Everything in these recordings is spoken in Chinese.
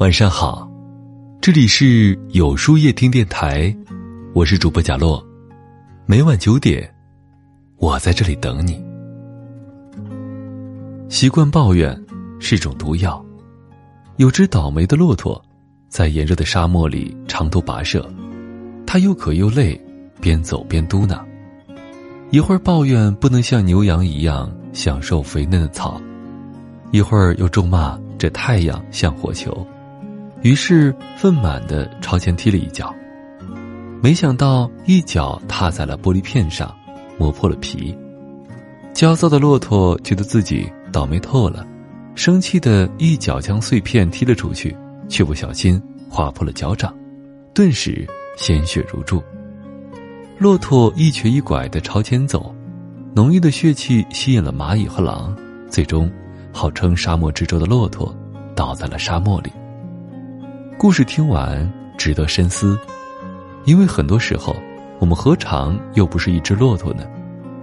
晚上好，这里是有书夜听电台，我是主播贾洛，每晚九点，我在这里等你。习惯抱怨是种毒药。有只倒霉的骆驼，在炎热的沙漠里长途跋涉，它又渴又累，边走边嘟囔：一会儿抱怨不能像牛羊一样享受肥嫩的草，一会儿又咒骂这太阳像火球。于是愤满的朝前踢了一脚，没想到一脚踏在了玻璃片上，磨破了皮。焦躁的骆驼觉得自己倒霉透了，生气的一脚将碎片踢了出去，却不小心划破了脚掌，顿时鲜血如注。骆驼一瘸一拐的朝前走，浓郁的血气吸引了蚂蚁和狼，最终，号称沙漠之舟的骆驼倒在了沙漠里。故事听完值得深思，因为很多时候，我们何尝又不是一只骆驼呢？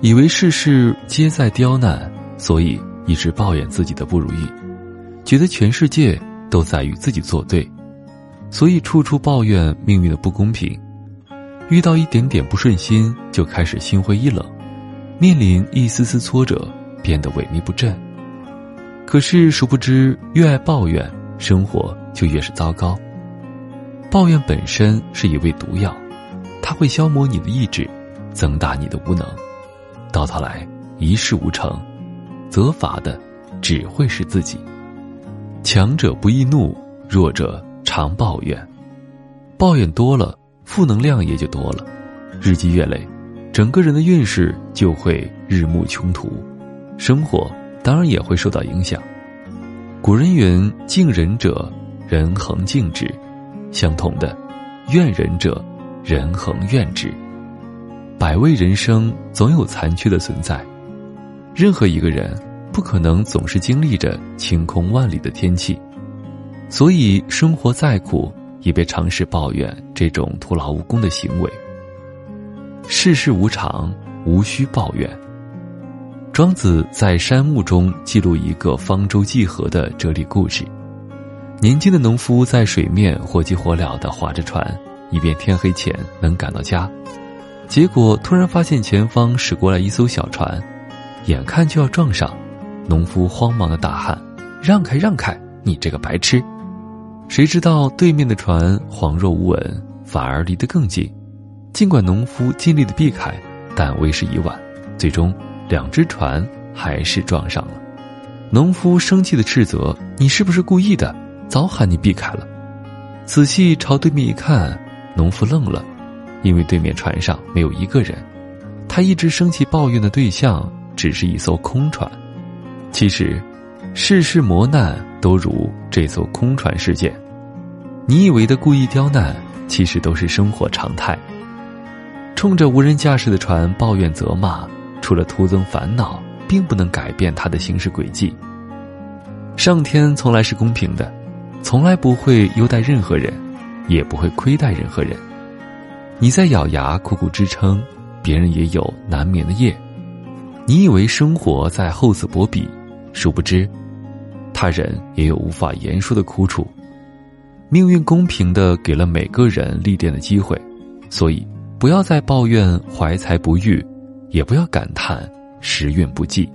以为事事皆在刁难，所以一直抱怨自己的不如意，觉得全世界都在与自己作对，所以处处抱怨命运的不公平。遇到一点点不顺心，就开始心灰意冷，面临一丝丝挫折，变得萎靡不振。可是殊不知，越爱抱怨，生活就越是糟糕。抱怨本身是一味毒药，它会消磨你的意志，增大你的无能，到头来一事无成，责罚的只会是自己。强者不易怒，弱者常抱怨，抱怨多了，负能量也就多了，日积月累，整个人的运势就会日暮穷途，生活当然也会受到影响。古人云：“敬人者，人恒敬之。”相同的，怨人者，人恒怨之。百味人生总有残缺的存在，任何一个人不可能总是经历着晴空万里的天气，所以生活再苦，也别尝试抱怨这种徒劳无功的行为。世事无常，无需抱怨。庄子在《山木》中记录一个方舟济河的哲理故事。年轻的农夫在水面火急火燎地划着船，以便天黑前能赶到家。结果突然发现前方驶过来一艘小船，眼看就要撞上，农夫慌忙的大喊：“让开，让开！你这个白痴！”谁知道对面的船恍若无闻，反而离得更近。尽管农夫尽力的避开，但为时已晚，最终两只船还是撞上了。农夫生气的斥责：“你是不是故意的？”早喊你避开了，仔细朝对面一看，农夫愣了，因为对面船上没有一个人，他一直生气抱怨的对象只是一艘空船。其实，世事磨难都如这艘空船事件，你以为的故意刁难，其实都是生活常态。冲着无人驾驶的船抱怨责骂，除了徒增烦恼，并不能改变它的行驶轨迹。上天从来是公平的。从来不会优待任何人，也不会亏待任何人。你在咬牙苦苦支撑，别人也有难眠的夜。你以为生活在厚此薄彼，殊不知，他人也有无法言说的苦楚。命运公平的给了每个人历练的机会，所以不要再抱怨怀才不遇，也不要感叹时运不济，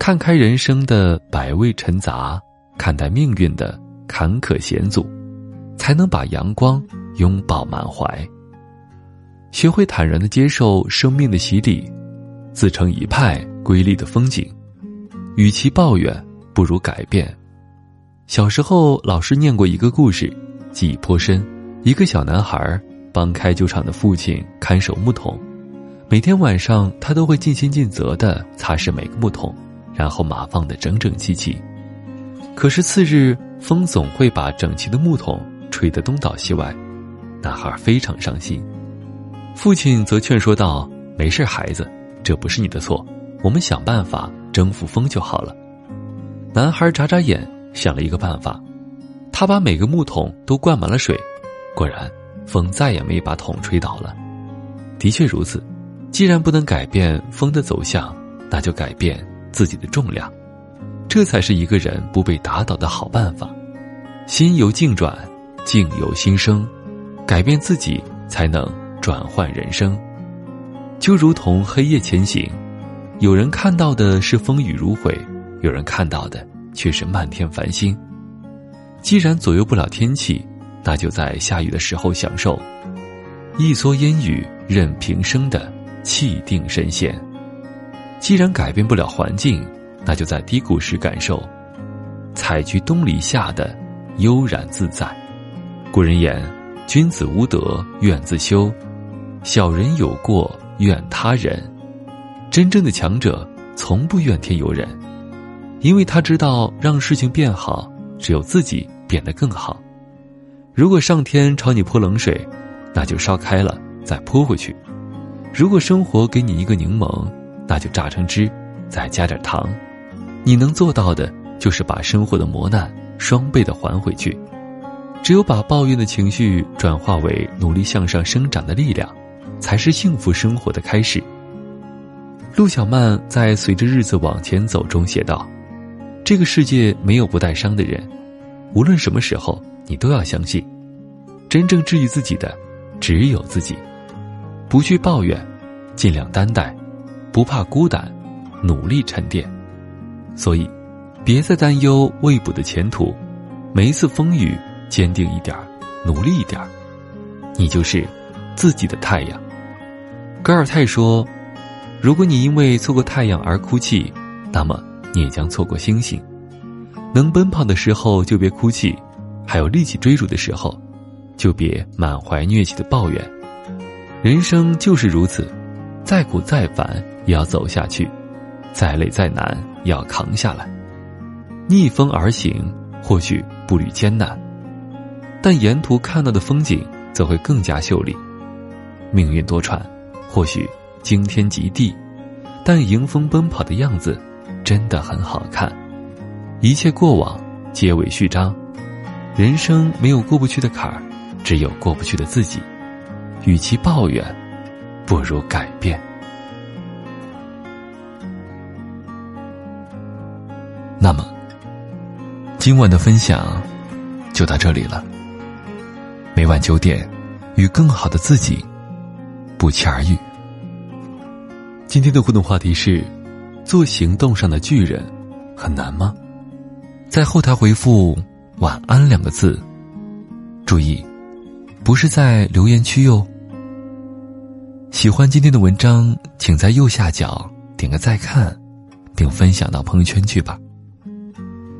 看开人生的百味陈杂，看待命运的。坎坷险阻，才能把阳光拥抱满怀。学会坦然的接受生命的洗礼，自成一派瑰丽的风景。与其抱怨，不如改变。小时候，老师念过一个故事，记忆颇深。一个小男孩帮开酒厂的父亲看守木桶，每天晚上他都会尽心尽责的擦拭每个木桶，然后码放的整整齐齐。可是次日。风总会把整齐的木桶吹得东倒西歪，男孩非常伤心。父亲则劝说道：“没事，孩子，这不是你的错，我们想办法征服风就好了。”男孩眨眨眼，想了一个办法，他把每个木桶都灌满了水，果然，风再也没把桶吹倒了。的确如此，既然不能改变风的走向，那就改变自己的重量。这才是一个人不被打倒的好办法。心由境转，境由心生，改变自己才能转换人生。就如同黑夜前行，有人看到的是风雨如晦，有人看到的却是漫天繁星。既然左右不了天气，那就在下雨的时候享受一蓑烟雨任平生的气定神闲；既然改变不了环境，那就在低谷时感受采菊东篱下的悠然自在。古人言：“君子无德怨自修，小人有过。”怨他人，真正的强者从不怨天尤人，因为他知道让事情变好，只有自己变得更好。如果上天朝你泼冷水，那就烧开了再泼回去；如果生活给你一个柠檬，那就榨成汁，再加点糖。你能做到的就是把生活的磨难双倍的还回去。只有把抱怨的情绪转化为努力向上生长的力量。才是幸福生活的开始。陆小曼在《随着日子往前走》中写道：“这个世界没有不带伤的人，无论什么时候，你都要相信，真正治愈自己的只有自己。不去抱怨，尽量担待，不怕孤单，努力沉淀。所以，别再担忧未卜的前途，每一次风雨，坚定一点努力一点你就是自己的太阳。”戈尔泰说：“如果你因为错过太阳而哭泣，那么你也将错过星星。能奔跑的时候就别哭泣，还有力气追逐的时候，就别满怀疟疾的抱怨。人生就是如此，再苦再烦也要走下去，再累再难也要扛下来。逆风而行，或许步履艰难，但沿途看到的风景则会更加秀丽。命运多舛。”或许惊天极地，但迎风奔跑的样子真的很好看。一切过往皆为序章，人生没有过不去的坎儿，只有过不去的自己。与其抱怨，不如改变。今晚的分享就到这里了。每晚九点，与更好的自己。不期而遇。今天的互动话题是：做行动上的巨人很难吗？在后台回复“晚安”两个字，注意，不是在留言区哟。喜欢今天的文章，请在右下角点个再看，并分享到朋友圈去吧。